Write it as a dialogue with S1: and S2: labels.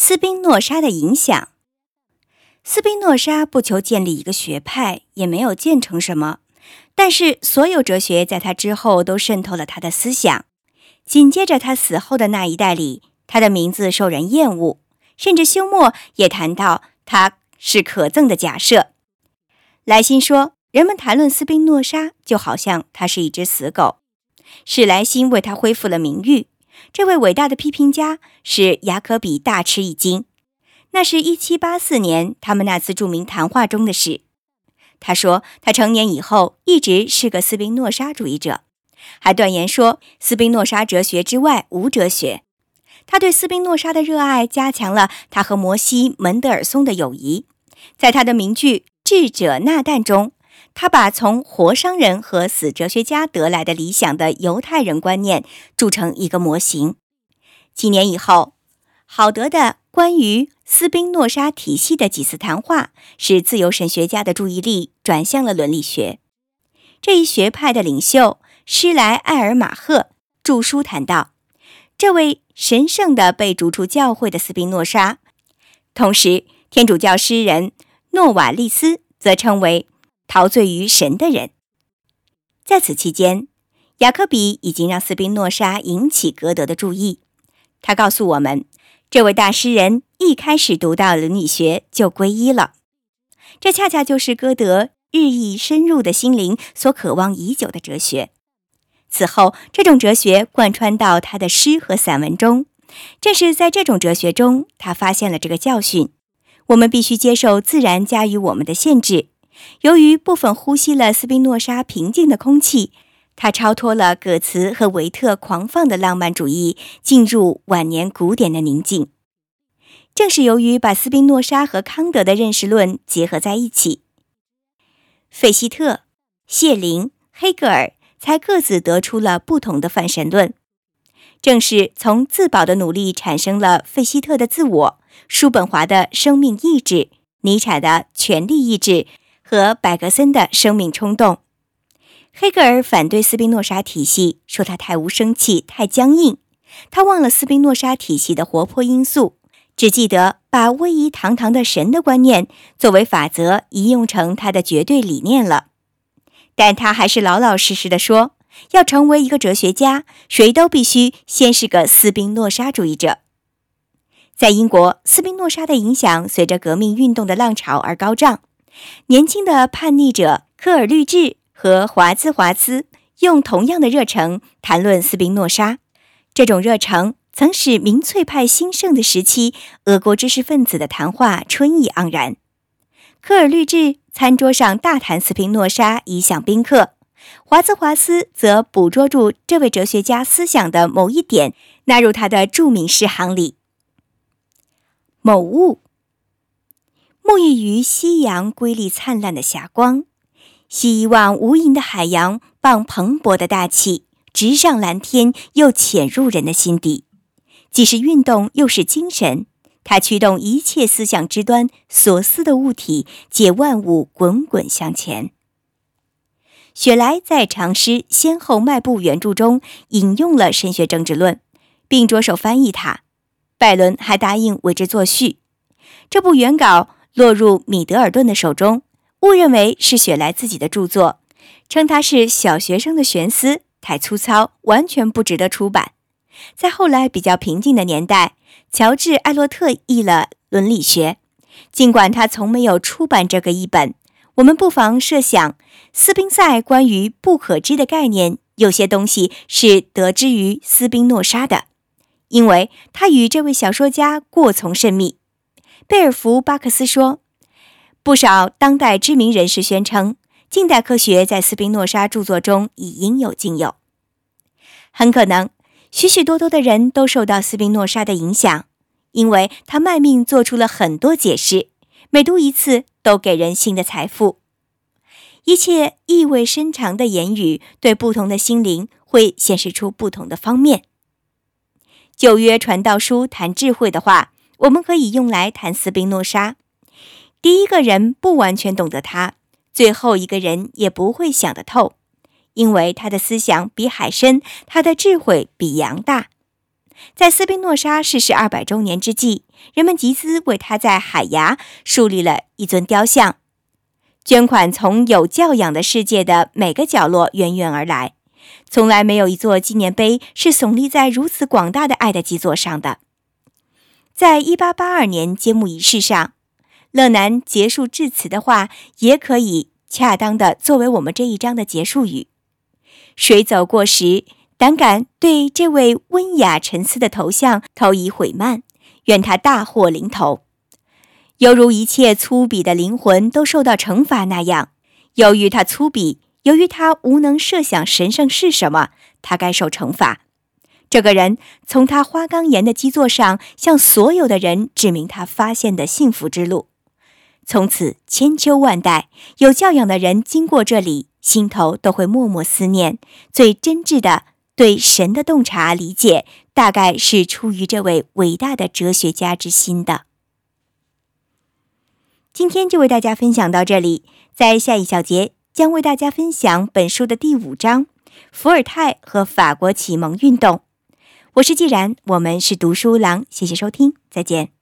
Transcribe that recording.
S1: 斯宾诺莎的影响。斯宾诺莎不求建立一个学派，也没有建成什么，但是所有哲学在他之后都渗透了他的思想。紧接着他死后的那一代里，他的名字受人厌恶，甚至休谟也谈到他是可憎的假设。莱辛说，人们谈论斯宾诺莎，就好像他是一只死狗。史莱辛为他恢复了名誉。这位伟大的批评家使雅可比大吃一惊。那是一七八四年他们那次著名谈话中的事。他说，他成年以后一直是个斯宾诺莎主义者，还断言说斯宾诺莎哲学之外无哲学。他对斯宾诺莎的热爱加强了他和摩西·门德尔松的友谊。在他的名句《智者纳旦》中。他把从活商人和死哲学家得来的理想的犹太人观念铸成一个模型。几年以后，郝德的关于斯宾诺莎体系的几次谈话，使自由神学家的注意力转向了伦理学。这一学派的领袖施莱埃尔马赫著书谈到，这位神圣的被逐出教会的斯宾诺莎，同时天主教诗人诺瓦利斯则称为。陶醉于神的人，在此期间，雅科比已经让斯宾诺莎引起歌德的注意。他告诉我们，这位大诗人一开始读到伦理学就皈依了。这恰恰就是歌德日益深入的心灵所渴望已久的哲学。此后，这种哲学贯穿到他的诗和散文中。正是在这种哲学中，他发现了这个教训：我们必须接受自然加于我们的限制。由于部分呼吸了斯宾诺莎平静的空气，他超脱了葛茨和维特狂放的浪漫主义，进入晚年古典的宁静。正是由于把斯宾诺莎和康德的认识论结合在一起，费希特、谢林、黑格尔才各自得出了不同的泛神论。正是从自保的努力产生了费希特的自我、叔本华的生命意志、尼采的权力意志。和柏格森的生命冲动，黑格尔反对斯宾诺莎体系，说他太无生气、太僵硬。他忘了斯宾诺莎体系的活泼因素，只记得把威仪堂堂的神的观念作为法则移用成他的绝对理念了。但他还是老老实实的说，要成为一个哲学家，谁都必须先是个斯宾诺莎主义者。在英国，斯宾诺莎的影响随着革命运动的浪潮而高涨。年轻的叛逆者科尔律治和华兹华兹用同样的热诚谈论斯宾诺莎。这种热诚曾使民粹派兴盛的时期，俄国知识分子的谈话春意盎然。科尔律治餐桌上大谈斯宾诺莎，以享宾客；华兹华斯则捕捉住这位哲学家思想的某一点，纳入他的著名诗行里。某物。沐浴于夕阳瑰丽灿烂的霞光，西一望无垠的海洋，傍蓬勃的大气，直上蓝天，又潜入人的心底。既是运动，又是精神。它驱动一切思想之端所思的物体，借万物滚滚向前。雪莱在长诗先后迈步原著中引用了神学政治论，并着手翻译它。拜伦还答应为之作序。这部原稿。落入米德尔顿的手中，误认为是雪莱自己的著作，称他是小学生的玄思，太粗糙，完全不值得出版。在后来比较平静的年代，乔治·艾洛特译了《伦理学》，尽管他从没有出版这个译本。我们不妨设想，斯宾塞关于不可知的概念，有些东西是得知于斯宾诺莎的，因为他与这位小说家过从甚密。贝尔福巴克斯说：“不少当代知名人士宣称，近代科学在斯宾诺莎著作中已应有尽有。很可能，许许多多的人都受到斯宾诺莎的影响，因为他卖命做出了很多解释，每读一次都给人新的财富。一切意味深长的言语，对不同的心灵会显示出不同的方面。旧约传道书谈智慧的话。”我们可以用来谈斯宾诺莎。第一个人不完全懂得他，最后一个人也不会想得透，因为他的思想比海深，他的智慧比洋大。在斯宾诺莎逝世二百周年之际，人们集资为他在海牙树立了一尊雕像。捐款从有教养的世界的每个角落源源而来，从来没有一座纪念碑是耸立在如此广大的爱的基座上的。在一八八二年揭幕仪式上，乐南结束致辞的话，也可以恰当的作为我们这一章的结束语。谁走过时，胆敢对这位温雅沉思的头像投以悔慢，愿他大祸临头。犹如一切粗鄙的灵魂都受到惩罚那样，由于他粗鄙，由于他无能设想神圣是什么，他该受惩罚。这个人从他花岗岩的基座上向所有的人指明他发现的幸福之路。从此千秋万代，有教养的人经过这里，心头都会默默思念，最真挚的对神的洞察理解，大概是出于这位伟大的哲学家之心的。今天就为大家分享到这里，在下一小节将为大家分享本书的第五章——伏尔泰和法国启蒙运动。我是既然，我们是读书郎，谢谢收听，再见。